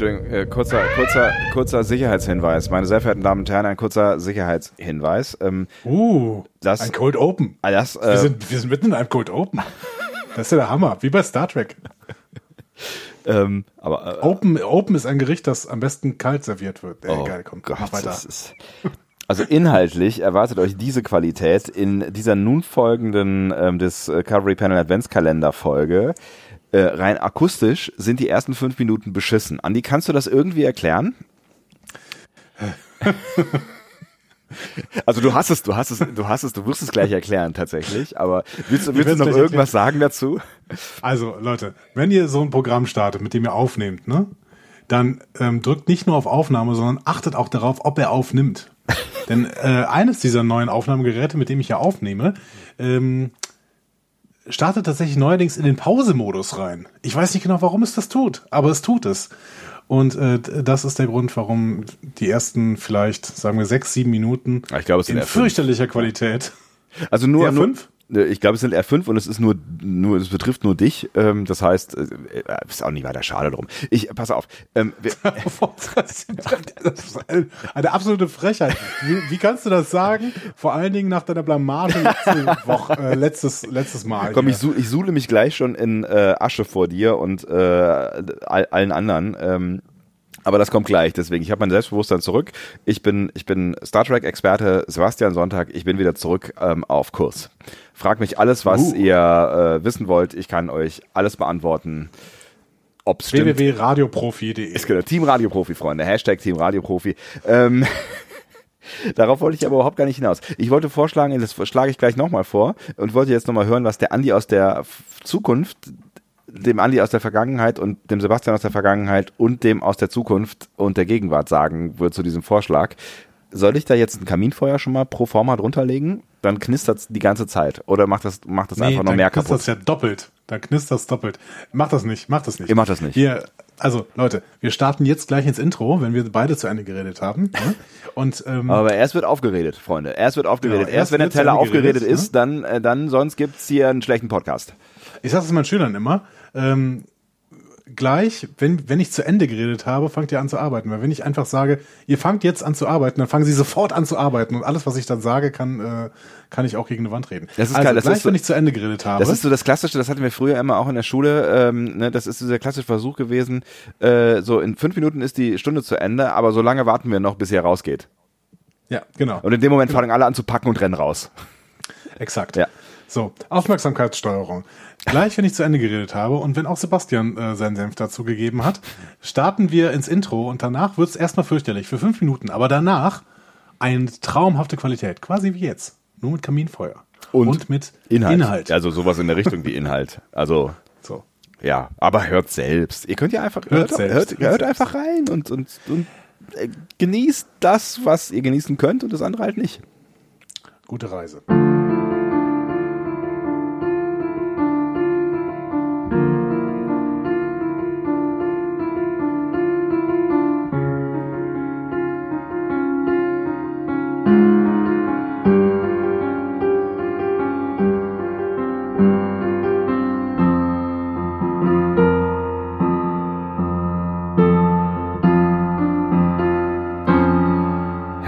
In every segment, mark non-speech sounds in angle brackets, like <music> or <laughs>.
äh, kurzer, kurzer, kurzer Sicherheitshinweis. Meine sehr verehrten Damen und Herren, ein kurzer Sicherheitshinweis. Ähm, Uh, das, ein Cold Open. ah, das, Wir äh, sind, wir sind mitten in einem Cold Open. Das ist ja der Hammer, wie bei Star Trek. <laughs> ähm, aber, äh, Open, Open ist ein Gericht, das am besten kalt serviert wird. Äh, oh egal, komm, Gott, mach weiter. ist, also inhaltlich erwartet euch diese Qualität in dieser nun folgenden ähm, Discovery Panel Adventskalender Folge. Äh, rein akustisch sind die ersten fünf Minuten beschissen. Andi, kannst du das irgendwie erklären? Also du hast es, du hast es, du hast es, du wirst es gleich erklären tatsächlich, aber willst, du- willst du noch irgendwas sagen dazu? Also, Leute, wenn ihr so ein Programm startet, mit dem ihr aufnehmt, ne, dann ähm, drückt nicht nur auf Aufnahme, sondern achtet auch darauf, ob er aufnimmt. <laughs> Denn äh, eines dieser neuen Aufnahmegeräte, mit dem ich ja aufnehme, ähm, startet tatsächlich neuerdings in den Pausemodus rein. Ich weiß nicht genau, warum es das tut, aber es tut es. Und äh, das ist der Grund, warum die ersten vielleicht, sagen wir, sechs, sieben Minuten Ich glaube, es in fünf. fürchterlicher Qualität. Also nur, nur R5? Ne, Ich glaube, es sind R5 und es ist nur, nur, es betrifft nur dich. Ähm, das heißt, äh, ist auch nicht weiter schade drum. Ich, pass auf. Ähm, Das <laughs> ist eine absolute Frechheit. Wie, wie kannst du das sagen? Vor allen Dingen nach deiner Blamage letzte Woche, äh, letztes, letztes Mal. komm, ich, su ich suhle mich gleich schon in äh, Asche vor dir und äh, all, allen anderen. Ähm, aber das kommt gleich. Deswegen, ich habe mein Selbstbewusstsein zurück. Ich bin, ich bin Star Trek-Experte Sebastian Sonntag. Ich bin wieder zurück ähm, auf Kurs. Frag mich alles, was Uh. ihr äh, wissen wollt. Ich kann euch alles beantworten. Ob's www.radioprofi.de Ist genau, Team Radioprofi, Freunde. Hashtag Team Radioprofi. Ähm, <laughs> darauf wollte ich aber überhaupt gar nicht hinaus. Ich wollte vorschlagen, das schlage ich gleich nochmal vor und wollte jetzt nochmal hören, was der Andi aus der Zukunft, dem Andi aus der Vergangenheit und dem Sebastian aus der Vergangenheit und dem aus der Zukunft und der Gegenwart sagen wird zu diesem Vorschlag. Soll ich da jetzt ein Kaminfeuer schon mal pro forma drunter legen? Dann knistert die ganze Zeit. Oder macht das, macht das einfach noch dann mehr knistert kaputt? das ja doppelt. Dann knistert das doppelt. Mach das nicht, mach das nicht. Ihr macht das nicht. Wir, also Leute, wir starten jetzt gleich ins Intro, wenn wir beide zu Ende geredet haben. ne? Und ähm, Aber erst wird aufgeredet, Freunde. Erst wird aufgeredet. Genau, erst erst wenn der Teller aufgeredet geredet, ist, dann, äh, dann sonst gibt's hier einen schlechten Podcast. ich sage es meinen Schülern immer, ähm, gleich, wenn, wenn ich zu Ende geredet habe, fangt ihr an zu arbeiten. Weil wenn ich einfach sage, ihr fangt jetzt an zu arbeiten, dann fangen sie sofort an zu arbeiten. Und alles, was ich dann sage, kann, äh, kann ich auch gegen eine Wand reden. Das ist also geil, das gleich, ist so- wenn ich zu Ende geredet habe. Das ist so das Klassische, das hatten wir früher immer auch in der Schule. Ähm, ne, das ist dieser klassische Versuch gewesen. Äh, so in fünf Minuten ist die Stunde zu Ende, aber so lange warten wir noch, bis ihr rausgeht. ja, genau. Und in dem Moment fangen alle an zu packen und rennen raus. Exakt. Ja. So, Aufmerksamkeitssteuerung. Gleich, wenn ich zu Ende geredet habe und wenn auch Sebastian äh, seinen Senf dazu gegeben hat, starten wir ins Intro und danach wird es erstmal fürchterlich für fünf Minuten, aber danach eine traumhafte Qualität, quasi wie jetzt. Nur mit Kaminfeuer. Und mit Inhalt. Inhalt. Also sowas in der Richtung wie Inhalt. Also So. ja, aber hört selbst. Ihr könnt ja einfach hört, Hört hört, hört hört einfach rein und und, und äh, genießt das, was ihr genießen könnt und das andere halt nicht. Gute Reise.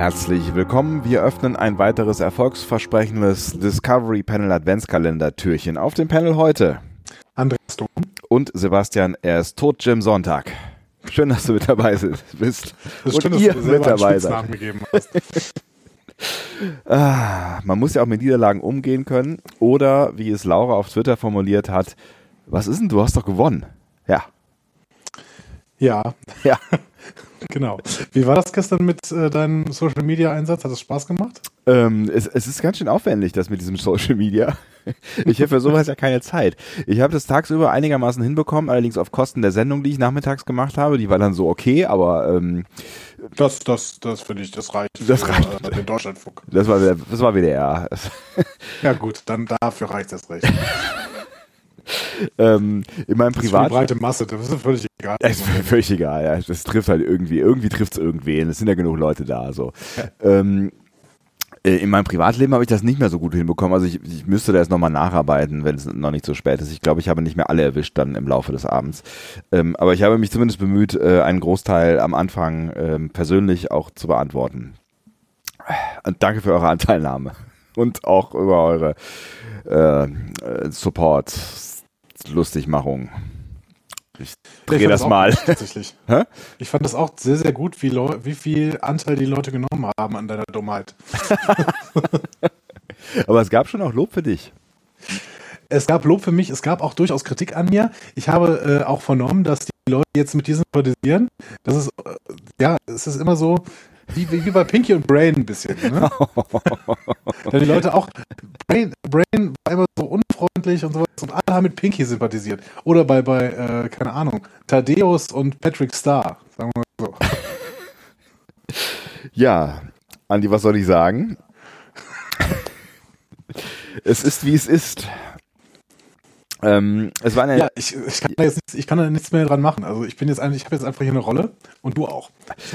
Herzlich willkommen. Wir öffnen ein weiteres erfolgsversprechendes Discovery Panel Adventskalender Türchen. Auf dem Panel heute Andreas, du. und Sebastian, er ist tot Jim Sonntag. Schön, dass du mit dabei <laughs> bist. Das und schön, dass ihr du mit dabei seid. Ah, man muss ja auch mit Niederlagen umgehen können. Oder, wie es Laura auf Twitter formuliert hat, was ist denn, du hast doch gewonnen. Ja, Ja, ja. <laughs> genau. Wie war das gestern mit äh, deinem Social Media Einsatz? Hat es Spaß gemacht? Ähm, es, es ist ganz schön aufwendig, das mit diesem <laughs> Social Media. Ich habe für sowas ja keine Zeit. Ich habe das tagsüber einigermaßen hinbekommen, allerdings auf Kosten der Sendung, die ich nachmittags gemacht habe. Die war dann so okay, aber ähm, Das, das, das finde ich, das reicht. Das für, reicht. Äh, den Deutschlandfunk. das war das war WDR. Ja gut, dann dafür reicht das recht. <laughs> ähm, in meinem Das ist Privat. breite Masse, das ist völlig egal. Es ist völlig egal, ja. Das trifft halt irgendwie, irgendwie trifft es irgendwen. Es sind ja genug Leute da, so. <laughs> Ähm, Äh, in meinem Privatleben habe ich das nicht mehr so gut hinbekommen. Also ich, ich müsste da jetzt nochmal nacharbeiten, wenn es noch nicht so spät ist. Ich glaube, ich habe nicht mehr alle erwischt dann im Laufe des Abends. Ähm, aber ich habe mich zumindest bemüht, äh, einen Großteil am Anfang ähm, persönlich auch zu beantworten. Und danke für eure Anteilnahme und auch über eure äh, Support, Lustigmachung. Ich drehe das, das mal. Tatsächlich. <laughs> ich fand das auch sehr, sehr gut, wie, Leu wie viel Anteil die Leute genommen haben an deiner Dummheit. <laughs> Aber es gab schon auch Lob für dich. Es gab Lob für mich, es gab auch durchaus Kritik an mir. Ich habe äh, auch vernommen, dass die Leute jetzt mit diesem sympathisieren. Das ist, äh, ja, es ist immer so, wie, wie, wie bei Pinky und Brain ein bisschen. Ne? <laughs> da die Leute auch, Brain, Brain war immer so unfreundlich und so und alle haben mit Pinky sympathisiert. Oder bei, bei äh, keine Ahnung, Thaddeus und Patrick Starr, sagen wir mal so. Ja, Andi, was soll ich sagen? es ist, wie es ist. Ähm, es war eine ja, ich, ich, kann da jetzt nichts, ich kann da nichts mehr dran machen. Also ich bin jetzt eigentlich, ich habe jetzt einfach hier eine Rolle und du auch.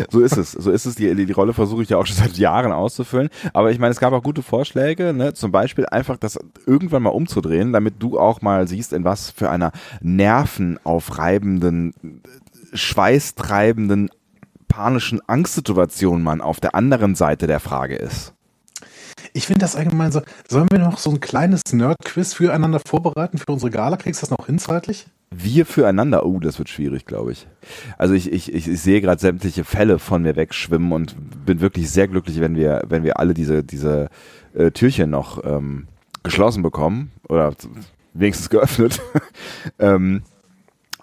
So ist es. So ist es. Die, die, Rolle versuche ich ja auch schon seit Jahren auszufüllen. Aber ich meine, es gab auch gute Vorschläge, ne? Zum Beispiel einfach das irgendwann mal umzudrehen, damit du auch mal siehst, in was für einer nervenaufreibenden, schweißtreibenden, panischen Angstsituation man auf der anderen Seite der Frage ist. Ich finde das allgemein so. Sollen wir noch so ein kleines Nerd-Quiz füreinander vorbereiten für unsere Gala? Kriegst du das noch hin zeitlich? Wir füreinander, oh, das wird schwierig, glaube ich. Also ich, ich, ich, ich sehe gerade sämtliche Fälle von mir wegschwimmen und bin wirklich sehr glücklich, wenn wir, wenn wir alle diese, diese äh, Türchen noch ähm, geschlossen bekommen oder wenigstens geöffnet. <laughs> ähm,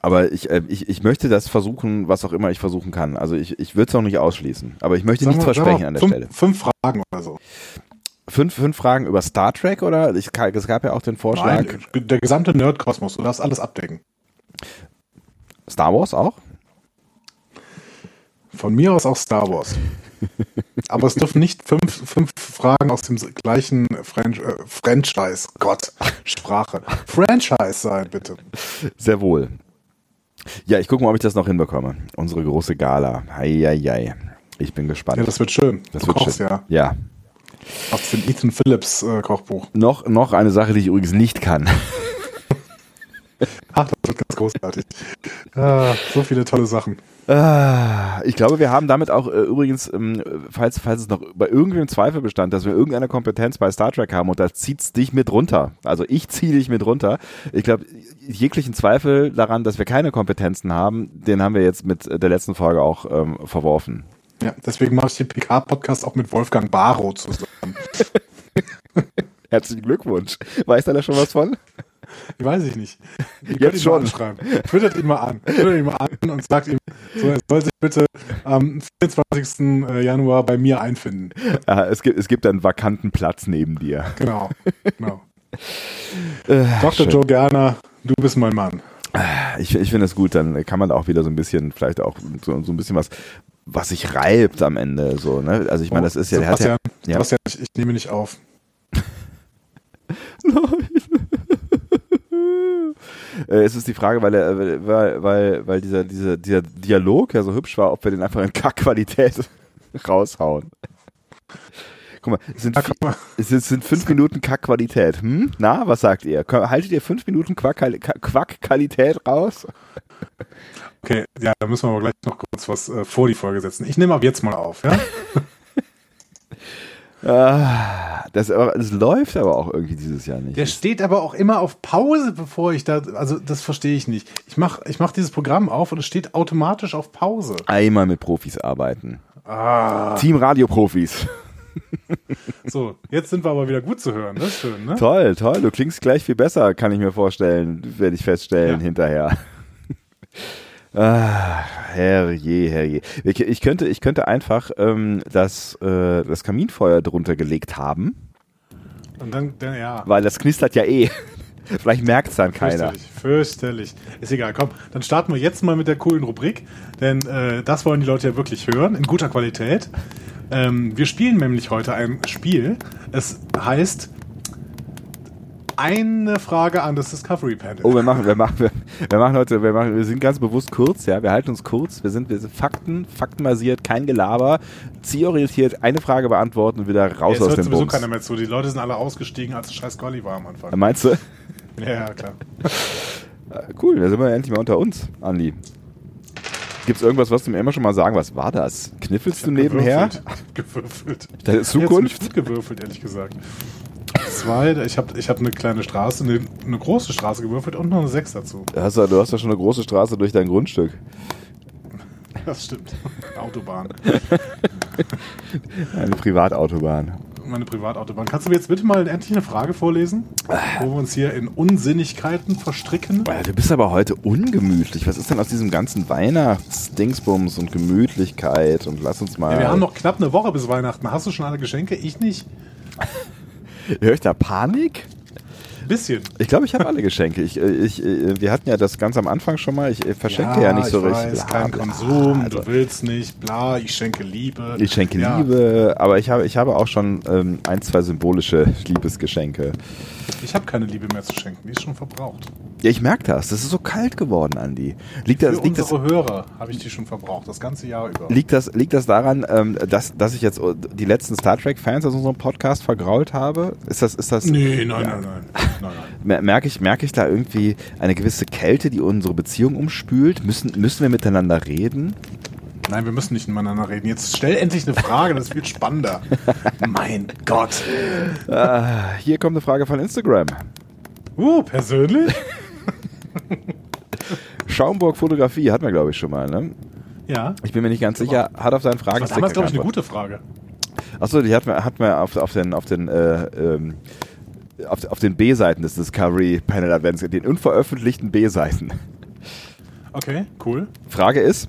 aber ich, äh, ich, ich möchte das versuchen, was auch immer ich versuchen kann. Also ich, ich würde es auch nicht ausschließen. Aber ich möchte nichts versprechen an der fünf, Stelle. Fünf Fragen oder so. Fünf, fünf Fragen über Star Trek oder? Ich, es gab ja auch den Vorschlag. Nein, der gesamte Nerdkosmos, du darfst alles abdecken. Star Wars auch? Von mir aus auch Star Wars. Aber es dürfen nicht fünf, fünf Fragen aus dem gleichen French, äh, Franchise, Gott, Sprache, Franchise sein, bitte. Sehr wohl. Ja, ich gucke mal, ob ich das noch hinbekomme. Unsere große Gala. Heieiei. Ich bin gespannt. Ja, das wird schön. Das du wird kochst, schön. ja. Ja. Aus dem Ethan Phillips äh, Kochbuch. Noch, noch eine Sache, die ich übrigens nicht kann. <laughs> Ach, das wird ganz großartig. Ah, so viele tolle Sachen. Ah, ich glaube, wir haben damit auch äh, übrigens, ähm, falls, falls es noch bei irgendwem Zweifel bestand, dass wir irgendeine Kompetenz bei Star Trek haben und da zieht's dich mit runter. Also ich ziehe dich mit runter. Ich glaube, jeglichen Zweifel daran, dass wir keine Kompetenzen haben, den haben wir jetzt mit der letzten Folge auch ähm, verworfen. Ja, deswegen mache ich den PK-Podcast auch mit Wolfgang Barrow zusammen. <laughs> Herzlichen Glückwunsch. Weiß er da schon was von? Weiß ich nicht. Ich Jetzt schon. Schreiben. Twittert ihn mal an. Twittert ihn mal an und sagt ihm, so, er soll sich bitte am 24. Äh, Januar bei mir einfinden. Ah, es, gibt, es gibt einen vakanten Platz neben dir. Genau. genau. <laughs> äh, Dr. Joe Gerner, du bist mein Mann. Ich, ich finde es gut, dann kann man auch wieder so ein bisschen, vielleicht auch so, so ein bisschen was was sich reibt am Ende. So, ne? Also ich meine, das ist ja. Sebastian, ja, Sebastian ich, ich nehme nicht auf. <laughs> Nein. <laughs> Äh, es ist die Frage, weil, er, weil, weil, weil dieser, dieser, dieser Dialog ja so hübsch war, ob wir den einfach in Kackqualität <laughs> raushauen. Guck mal, es sind, ja, es sind fünf Minuten Kackqualität. Hm? Na, was sagt ihr? Haltet ihr fünf Minuten Quackqualität raus? Okay, ja, da müssen wir aber gleich noch kurz was äh, vor die Folge setzen. Ich nehme ab jetzt mal auf, ja? <laughs> ah, das, das läuft aber auch irgendwie dieses Jahr nicht. Der steht aber auch immer auf Pause, bevor ich da, also das verstehe ich nicht. Ich mache ich mach dieses Programm auf und es steht automatisch auf Pause. Einmal mit Profis arbeiten. Ah. Team Radio-Profis. So, jetzt sind wir aber wieder gut zu hören. Das ist schön, ne? Toll, toll. Du klingst gleich viel besser, kann ich mir vorstellen, werde ich feststellen ja. hinterher. Ah, herrje, herrje. Ich könnte, ich könnte einfach ähm, das, äh, das Kaminfeuer drunter gelegt haben. Und dann, dann ja. Weil das knistert ja eh. <laughs> Vielleicht merkt es dann keiner. Fürchterlich, fürchterlich. Ist egal, komm, dann starten wir jetzt mal mit der coolen Rubrik, denn äh, das wollen die Leute ja wirklich hören, in guter Qualität. Ähm, wir spielen nämlich heute ein Spiel. Es heißt eine Frage an das Discovery Panel. Oh, wir machen, wir machen, wir, wir machen heute, wir machen, wir sind ganz bewusst kurz, ja. Wir halten uns kurz. Wir sind, wir sind Fakten, faktenbasiert, kein Gelaber, zielorientiert, eine Frage beantworten und wieder raus Jetzt aus hört dem sowieso Bums. keiner mehr zu. Die Leute sind alle ausgestiegen, als es scheiß Golli war am Anfang. Meinst du? Ja, ja, klar. Äh, Cool, da sind wir endlich mal unter uns, Andi. Gibt es irgendwas, was du mir immer schon mal sagen? Was war das? Kniffelst du nebenher? Gewürfelt. Jetzt Zukunft? gut gewürfelt, ehrlich gesagt. Zwei, ich habe ich hab eine kleine Straße, eine, eine große Straße gewürfelt und noch eine sechs dazu. Du hast, ja- du hast ja schon eine große Straße durch dein Grundstück. Das stimmt. Autobahn. <laughs> Eine Privatautobahn. Meine Privatautobahn. Kannst du mir jetzt bitte mal endlich eine Frage vorlesen? Wo wir uns hier in Unsinnigkeiten verstricken? Du bist aber heute ungemütlich. Was ist denn aus diesem ganzen Weihnachtsdingsbums und Gemütlichkeit? Und lass uns mal. Ja, wir haben noch knapp eine Woche bis Weihnachten. Hast du schon alle Geschenke? Ich nicht. Hör ich da Panik? Bisschen. Ich glaube, ich habe alle Geschenke. Ich, äh, ich, äh, wir hatten ja das ganz am Anfang schon mal. Ich äh, verschenke ja, nicht so ich richtig. Weiß, Bla, kein bla. Konsum, Also, du willst nicht, bla, ich schenke Liebe. ich schenke Ja. Liebe, aber ich habe, ich habe auch schon ähm, ein, zwei symbolische <laughs> Liebesgeschenke. Ich habe keine Liebe mehr zu schenken, die ist schon verbraucht. Ja, ich merke das. Das ist so kalt geworden, Andi. Liegt das, Für liegt das, unsere Hörer habe ich die schon verbraucht, das ganze Jahr über. liegt das, liegt das daran, ähm, dass, dass ich jetzt die letzten Star Trek-Fans aus unserem Podcast vergrault habe? Ist das, ist das? Nee, nein, Ja. nein, nein, <laughs> Merke ich, merke ich da irgendwie eine gewisse Kälte, die unsere Beziehung umspült? Müssen, müssen wir miteinander reden? Nein, wir müssen nicht miteinander reden. Jetzt stell endlich eine Frage, das wird spannender. mein Gott. Ah, hier kommt eine Frage von Instagram. Uh, persönlich? Schaumburg Fotografie hatten wir, glaube ich, schon mal. Ne? Ja. Ich bin mir nicht ganz sicher. Hat auf seinen Fragen Das war damals, glaube ich, eine gute Frage. Achso, die hat man, hat man auf, auf den, auf den, äh, ähm, auf, auf den B-Seiten des Discovery Panel Advents, den unveröffentlichten B-Seiten. Okay, cool. Frage ist,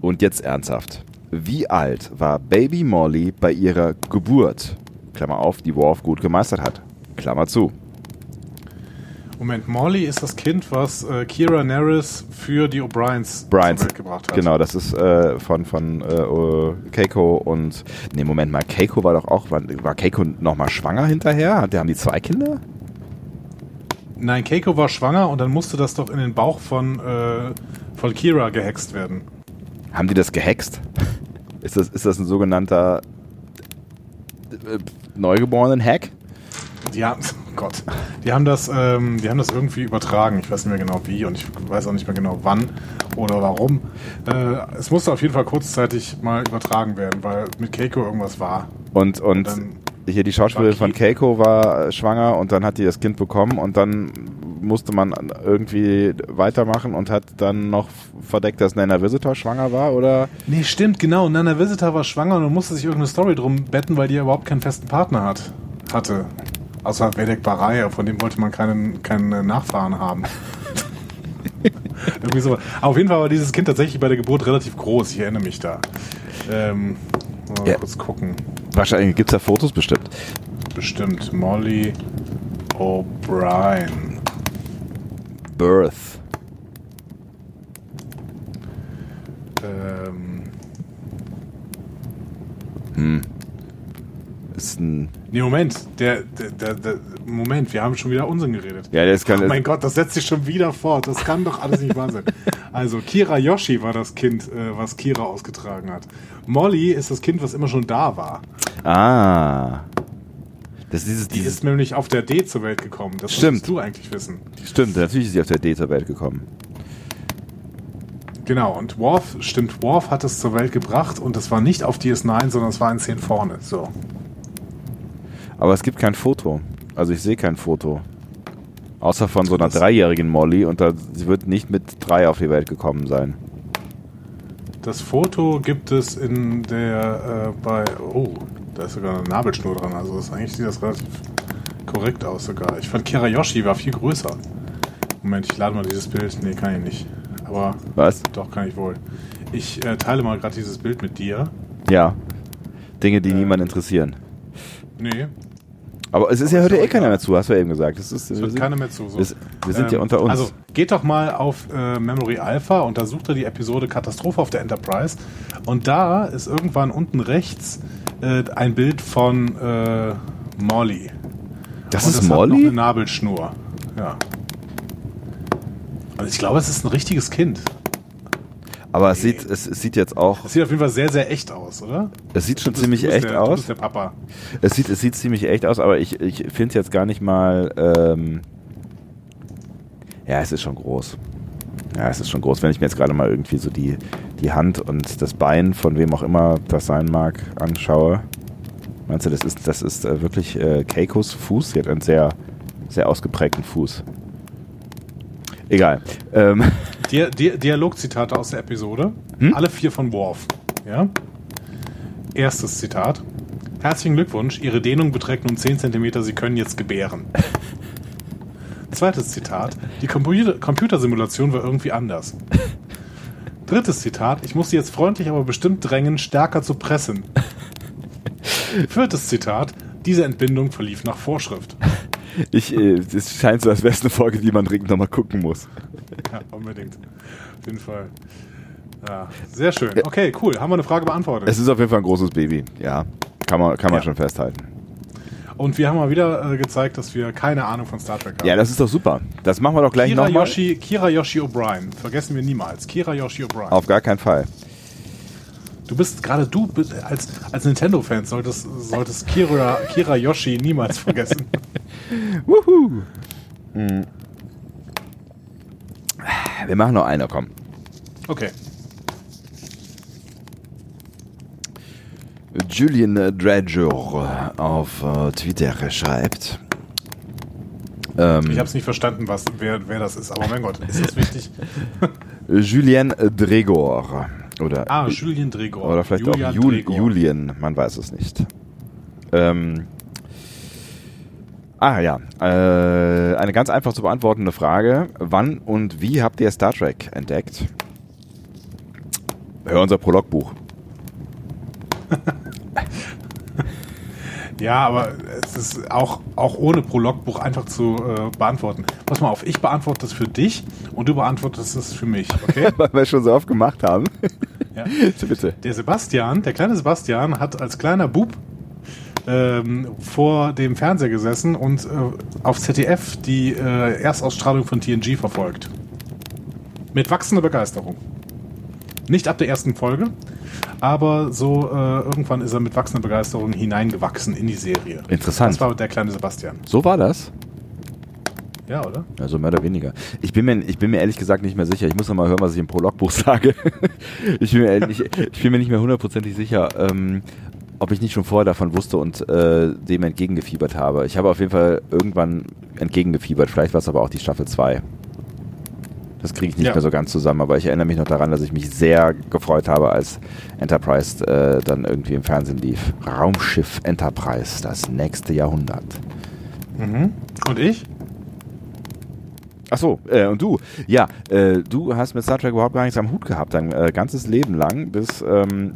und jetzt ernsthaft, wie alt war Baby Molly bei ihrer Geburt? Klammer auf, die Worf gut gemeistert hat. Klammer zu. Moment, Molly ist das Kind, was äh, Kira Nerys für die O'Briens gebracht hat. genau, das ist äh, von, von äh, Keiko und, nee, Moment mal, Keiko war doch auch, war, war Keiko nochmal schwanger hinterher? Hat- Haben die zwei Kinder? Nein, Keiko war schwanger und dann musste das doch in den Bauch von, äh, von Kira gehext werden. Haben die das gehext? Ist das, ist das ein sogenannter äh, Neugeborenen-Hack? Die haben, oh Gott, die haben das, ähm, die haben das irgendwie übertragen. Ich weiß nicht mehr genau wie und ich weiß auch nicht mehr genau wann oder warum. Äh, es musste auf jeden Fall kurzzeitig mal übertragen werden, weil mit Keiko irgendwas war. Und, und Dann hier die Schauspielerin von Keiko war schwanger und dann hat die das Kind bekommen und dann musste man irgendwie weitermachen und hat dann noch verdeckt, dass Nana Visitor schwanger war, oder? Nee, stimmt, genau. Nana Visitor war schwanger und musste sich irgendeine Story drum betten, weil die ja überhaupt keinen festen Partner hat, hatte. Außer Vedek Baraya, von dem wollte man keinen, keinen Nachfahren haben. <laughs> Irgendwie so. Aber auf jeden Fall war dieses Kind tatsächlich bei der Geburt relativ groß. Ich erinnere mich da. Ähm, mal Ja. kurz gucken. Wahrscheinlich gibt es da Fotos bestimmt. Bestimmt. Molly O'Brien. Birth. Ähm, Ist ein. nee, Moment. Der, der, der, der, Moment, wir haben schon wieder Unsinn geredet. Ja, das kann. Oh mein Gott, das setzt sich schon wieder fort. Das kann doch alles nicht wahr sein. Also, Kira Yoshi war das Kind, äh, was Kira ausgetragen hat. Molly ist das Kind, was immer schon da war. ah. Das ist dieses, Die dieses ist nämlich auf der D zur Welt gekommen. Das Stimmt. musst du eigentlich wissen. Stimmt, natürlich ist sie auf der D zur Welt gekommen. Genau, und Worf, stimmt, Worf hat es zur Welt gebracht und es war nicht auf DS9, sondern es war in 10 vorne. So. Aber es gibt kein Foto. Also ich sehe kein Foto. Außer von so einer dreijährigen Molly und da, sie wird nicht mit drei auf die Welt gekommen sein. Das Foto gibt es in der, äh, bei, oh, da ist sogar eine Nabelschnur dran. Also das, eigentlich sieht das relativ korrekt aus sogar. Ich fand Kira Yoshi war viel größer. Moment, ich lade mal dieses Bild. Nee, kann ich nicht. Aber Was? doch, kann ich wohl. Ich äh, teile mal gerade dieses Bild mit dir. Ja. Dinge, die Äh. niemand interessieren. Nee, Aber es ist ja heute doch eh keiner mehr zu, hast du ja eben gesagt. Das ist, es hört keiner mehr zu. So. wir, wir sind ja Ähm, unter uns. Also geht doch mal auf äh, Memory Alpha und da sucht er die Episode Katastrophe auf der Enterprise. Und da ist irgendwann unten rechts äh, ein Bild von äh, Molly. Das Und ist es Hat noch Molly? eine Nabelschnur. Ja. Und ich glaube, es ist ein richtiges Kind. Aber es sieht, es, es sieht jetzt auch, Es sieht auf jeden Fall sehr, sehr echt aus, oder? es sieht schon Du bist- ziemlich du echt der, Du aus. bist der Papa. Es sieht, es sieht ziemlich echt aus, aber ich, ich finde es jetzt gar nicht mal. Ähm ja, es ist schon groß. Ja, es ist schon groß. Wenn ich mir jetzt gerade mal irgendwie so die, die Hand und das Bein von wem auch immer das sein mag anschaue. Meinst du, das ist, das ist äh, wirklich äh, Keikos Fuß? Sie hat einen sehr, sehr ausgeprägten Fuß. Egal. Ähm, Dia Dia Dialogzitate aus der Episode. Hm? Alle vier von Worf. Ja? Erstes Zitat. Herzlichen Glückwunsch, Ihre Dehnung beträgt nun 10 cm, Sie können jetzt gebären. <laughs> Zweites Zitat. Die Computer Computersimulation war irgendwie anders. Drittes Zitat. Ich muss Sie jetzt freundlich, aber bestimmt drängen, stärker zu pressen. <laughs> Viertes Zitat. Diese Entbindung verlief nach Vorschrift. Ich, äh, es scheint so, als wäre es eine Folge, die man dringend nochmal gucken muss. Ja, unbedingt. Auf jeden Fall. Ja, sehr schön. Okay, cool. Haben wir eine Frage beantwortet. Es ist auf jeden Fall ein großes Baby. Ja, kann man, kann man Ja. schon festhalten. Und wir haben mal wieder äh, gezeigt, dass wir keine Ahnung von Star Trek haben. Ja, das ist doch super. Das machen wir doch gleich nochmal. Yoshi, Kira Yoshi O'Brien. Vergessen wir niemals. Kira Yoshi O'Brien. Auf gar keinen Fall. Du bist gerade du als, als Nintendo-Fan solltest, solltest Kira, Kira Yoshi niemals vergessen. <laughs> Wuhu. Hm. Wir machen noch eine, komm. Okay. Julian Dredger auf äh, Twitter schreibt. Ähm, Ich habe es nicht verstanden, was, wer, wer das ist. Aber mein Gott, ist das wichtig? <laughs> Julian Dregor. Oder, Ah, Julien Dregor. oder vielleicht Julian auch Jul Dregor. Julian, man weiß es nicht. Ähm, ah ja, äh, eine ganz einfach zu beantwortende Frage. Wann und wie habt ihr Star Trek entdeckt? Hör unser Prologbuch. <laughs> Ja, aber es ist auch, auch ohne Prologbuch einfach zu äh, beantworten. Pass mal auf, ich beantworte das für dich und du beantwortest es für mich, okay? <laughs> Weil wir es schon so oft gemacht haben. Ja. <laughs> Bitte. Der Sebastian, der kleine Sebastian, hat als kleiner Bub ähm, vor dem Fernseher gesessen und äh, auf ZDF die äh, Erstausstrahlung von TNG verfolgt. Mit wachsender Begeisterung. Nicht ab der ersten Folge, aber so äh, irgendwann ist er mit wachsender Begeisterung hineingewachsen in die Serie. Interessant. Das war der kleine Sebastian. So war das? Ja, oder? Also mehr oder weniger. Ich bin mir, ich bin mir ehrlich gesagt nicht mehr sicher. Ich muss noch mal hören, was ich im Prologbuch <laughs> sage. ich, bin mir, ehrlich- ich bin mir nicht mehr hundertprozentig sicher, ähm, ob ich nicht schon vorher davon wusste und äh, dem entgegengefiebert habe. Ich habe auf jeden Fall irgendwann entgegengefiebert. Vielleicht war es aber auch die Staffel 2. Das kriege ich nicht Ja. mehr so ganz zusammen, aber ich erinnere mich noch daran, dass ich mich sehr gefreut habe, als Enterprise äh, dann irgendwie im Fernsehen lief. Raumschiff Enterprise, das nächste Jahrhundert. Mhm. Und ich? Ach so, äh, und du? Ja, äh, du hast mit Star Trek überhaupt gar nichts am Hut gehabt, dein äh, ganzes Leben lang, bis ähm,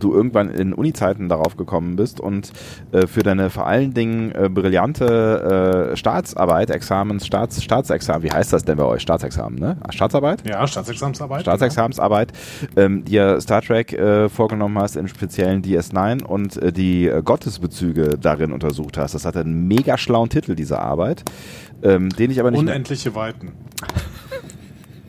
du irgendwann in Uni-Zeiten darauf gekommen bist und äh, für deine vor allen Dingen äh, brillante äh, Staatsarbeit, Examens, Staats, Staatsexamen, wie heißt das denn bei euch? Staatsexamen, ne? Ah, Staatsarbeit? Ja, Staatsexamensarbeit. Staatsexamensarbeit, ähm, dir Star Trek äh, vorgenommen hast, im speziellen DS9 und äh, die äh, Gottesbezüge darin untersucht hast. Das hatte einen mega schlauen Titel, diese Arbeit, ähm, den ich aber nicht Unendliche Weiten.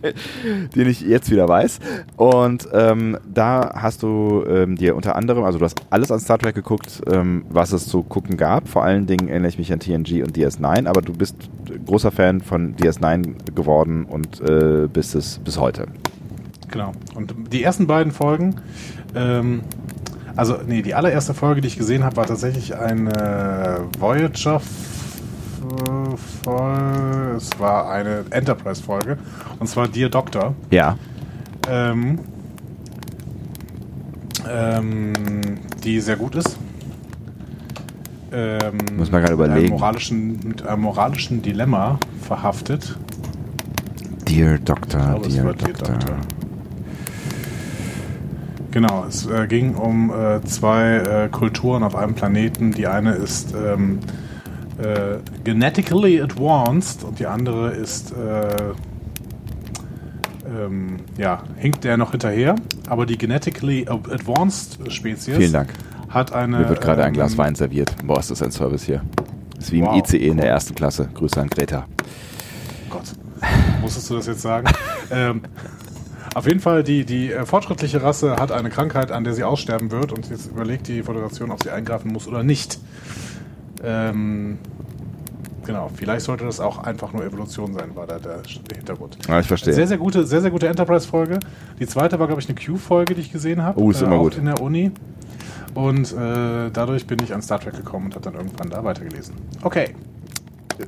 <laughs> den ich jetzt wieder weiß. Und ähm, da hast du ähm, dir unter anderem, also du hast alles an Star Trek geguckt, ähm, was es zu gucken gab. Vor allen Dingen erinnere ich mich an TNG und DS9, aber du bist großer Fan von DS9 geworden und äh, bist es bis heute. Genau. Und die ersten beiden Folgen, ähm, also nee, die allererste Folge, die ich gesehen habe, war tatsächlich eine Voyager Folge. Es war eine Enterprise Folge. Und zwar Dear Doctor. Ja. Ähm, ähm, die sehr gut ist. Ähm, Muss man gerade mit einem überlegen. Moralischen, mit einem moralischen Dilemma verhaftet. Dear Doctor, glaube, Dear war Dear Doctor. Doctor. Genau, es äh, ging um äh, zwei äh, Kulturen auf einem Planeten. Die eine ist ähm, äh, genetically advanced und die andere ist, äh, ähm, ja, hinkt der noch hinterher. Aber die genetically advanced Spezies Vielen Dank. hat eine. Mir wird gerade ein ähm, Glas Wein serviert. Boah, ist das ein Service hier. Das ist wie im Wow, ICE in der ersten Klasse. Grüße an Greta. Gott, musstest du das jetzt sagen? <laughs> ähm, auf jeden Fall, die, die äh, fortschrittliche Rasse hat eine Krankheit, an der sie aussterben wird und jetzt überlegt die Föderation, ob sie eingreifen muss oder nicht. Ähm, genau, vielleicht sollte das auch einfach nur Evolution sein, war da der, Hintergrund. Ja, ich verstehe. Sehr, sehr gute, sehr, sehr gute Enterprise-Folge. Die zweite war, glaube ich, eine Q-Folge, die ich gesehen habe. Oh, ist immer auch gut. In der Uni. Und äh, dadurch bin ich an Star Trek gekommen und habe dann irgendwann da weitergelesen. Okay.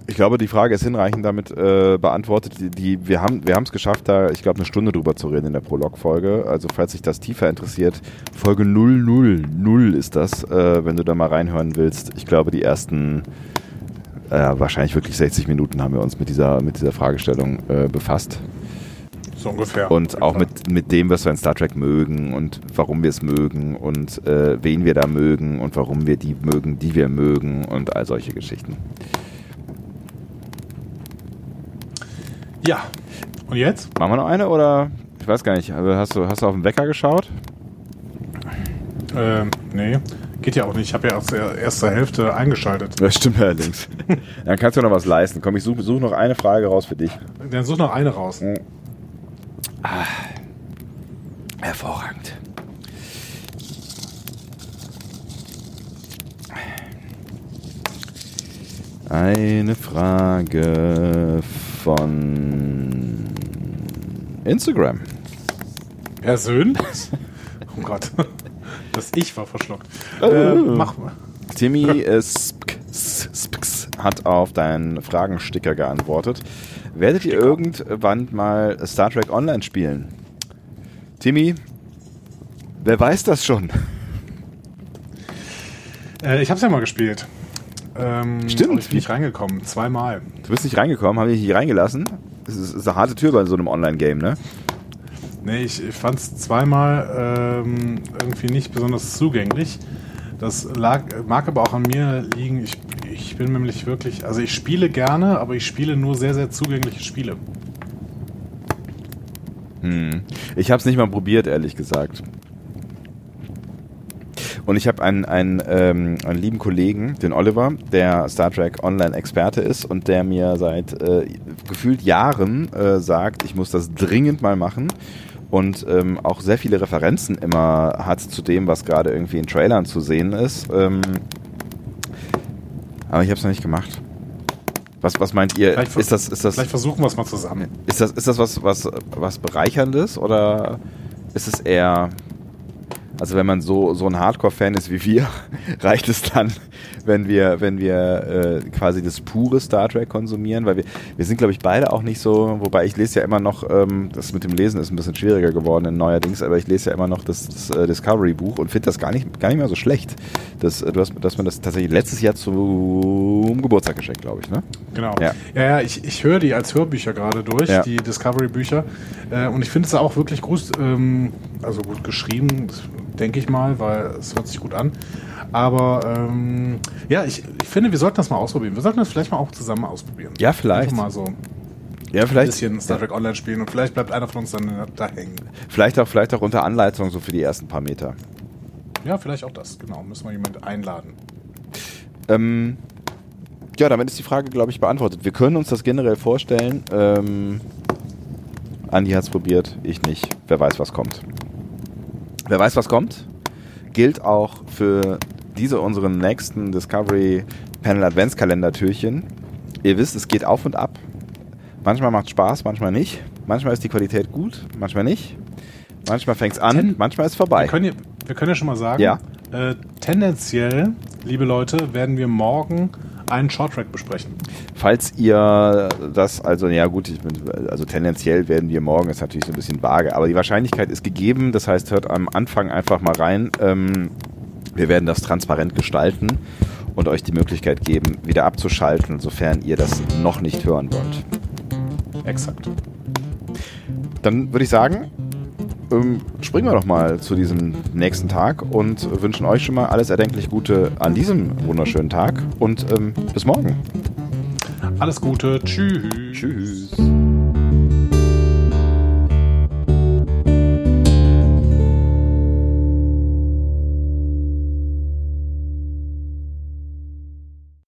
Ich glaube, die Frage ist hinreichend damit äh, beantwortet. Die, die, wir haben wir es geschafft, da, ich glaube, eine Stunde drüber zu reden in der Prolog-Folge. Also, falls sich das tiefer interessiert, Folge 000 ist das, äh, wenn du da mal reinhören willst. Ich glaube, die ersten, äh, wahrscheinlich wirklich 60 Minuten haben wir uns mit dieser, mit dieser Fragestellung äh, befasst. So ungefähr. Und auch mit, mit dem, was wir in Star Trek mögen und warum wir es mögen und äh, wen wir da mögen und warum wir die mögen, die wir mögen und all solche Geschichten. Ja. Und jetzt? Machen wir noch eine oder? Ich weiß gar nicht. Also hast du, hast du auf den Wecker geschaut? Ähm, nee. Geht ja auch nicht. Ich habe ja aus der ersten Hälfte eingeschaltet. Das stimmt allerdings. <laughs> Dann kannst du noch was leisten. Komm, ich suche such noch eine Frage raus für dich. Dann such noch eine raus. Hervorragend. Eine Frage von Instagram. Persönlich? Oh Gott. <laughs> Das Ich war verschluckt. Oh. Äh, mach mal. Timmy äh, Spk- Spks hat auf deinen Fragensticker geantwortet. Werdet ihr irgendwann mal Star Trek Online spielen? Timmy, wer weiß das schon? Äh, ich habe es ja mal gespielt. Ähm, Stimmt. Ich bin nicht reingekommen. Zweimal. Du bist nicht reingekommen, haben dich nicht reingelassen? Das ist, ist eine harte Tür bei so einem Online-Game, ne? Nee, ich, ich fand es zweimal ähm, irgendwie nicht besonders zugänglich. Das lag, mag aber auch an mir liegen. Ich, ich bin nämlich wirklich, also ich spiele gerne, aber ich spiele nur sehr, sehr zugängliche Spiele. Hm. Ich habe es nicht mal probiert, ehrlich gesagt. Und ich habe einen, einen, ähm, einen lieben Kollegen, den Oliver, der Star Trek Online-Experte ist und der mir seit äh, gefühlt Jahren äh, sagt, ich muss das dringend mal machen und ähm, auch sehr viele Referenzen immer hat zu dem, was gerade irgendwie in Trailern zu sehen ist. Ähm, aber ich habe es noch nicht gemacht. Was, was meint ihr? Vielleicht Ist das, ist das, Vielleicht versuchen wir es mal zusammen. ist das, ist das was, was, was Bereicherndes oder ist es eher, also wenn man so, so ein Hardcore-Fan ist wie wir, <laughs> reicht es dann, wenn wir, wenn wir äh, quasi das pure Star Trek konsumieren, weil wir, wir sind, glaube ich, beide auch nicht so, wobei ich lese ja immer noch, ähm, das mit dem Lesen ist ein bisschen schwieriger geworden in neuerdings, aber ich lese ja immer noch das, das äh, Discovery-Buch und finde das gar nicht, gar nicht mehr so schlecht. Das, äh, du hast, dass man das tatsächlich letztes Jahr zum Geburtstag geschenkt, glaube ich, ne? Genau. Ja. Ja, ja, ich, ich höre die als Hörbücher gerade durch, Ja. die Discovery-Bücher. Äh, und ich finde es auch wirklich gut, ähm, also gut geschrieben, denke ich mal, weil es hört sich gut an. Aber ähm, ja, ich, ich finde, wir sollten das mal ausprobieren. Wir sollten das vielleicht mal auch zusammen ausprobieren. Ja, vielleicht. Einfach mal so ein Ja, vielleicht. bisschen Star Trek Online spielen und vielleicht bleibt einer von uns dann da hängen. Vielleicht auch, vielleicht auch unter Anleitung so für die ersten paar Meter. Ja, vielleicht auch das, genau. Müssen wir jemanden einladen. Ähm, ja, damit ist die Frage, glaube ich, beantwortet. Wir können uns das generell vorstellen. Ähm, Andi hat es probiert, ich nicht. Wer weiß, was kommt. Wer weiß, was kommt, gilt auch für diese unseren nächsten Discovery Panel Adventskalender Türchen. Ihr wisst, es geht auf und ab. Manchmal macht Spaß, manchmal nicht. Manchmal ist die Qualität gut, manchmal nicht. Manchmal fängt es an, Ten- manchmal ist es vorbei. Wir können, ja, wir können ja schon mal sagen, Ja. äh, tendenziell, liebe Leute, werden wir morgen einen Shorttrack besprechen. Falls ihr das, also ja gut, bin, also tendenziell werden wir morgen, ist natürlich so ein bisschen vage, aber die Wahrscheinlichkeit ist gegeben, das heißt, hört am Anfang einfach mal rein. Ähm, wir werden das transparent gestalten und euch die Möglichkeit geben, wieder abzuschalten, sofern ihr das noch nicht hören wollt. Exakt. Dann würde ich sagen, ähm, springen wir doch mal zu diesem nächsten Tag und wünschen euch schon mal alles erdenklich Gute an diesem wunderschönen Tag und ähm, bis morgen. Alles Gute. Tschüss. Tschüss.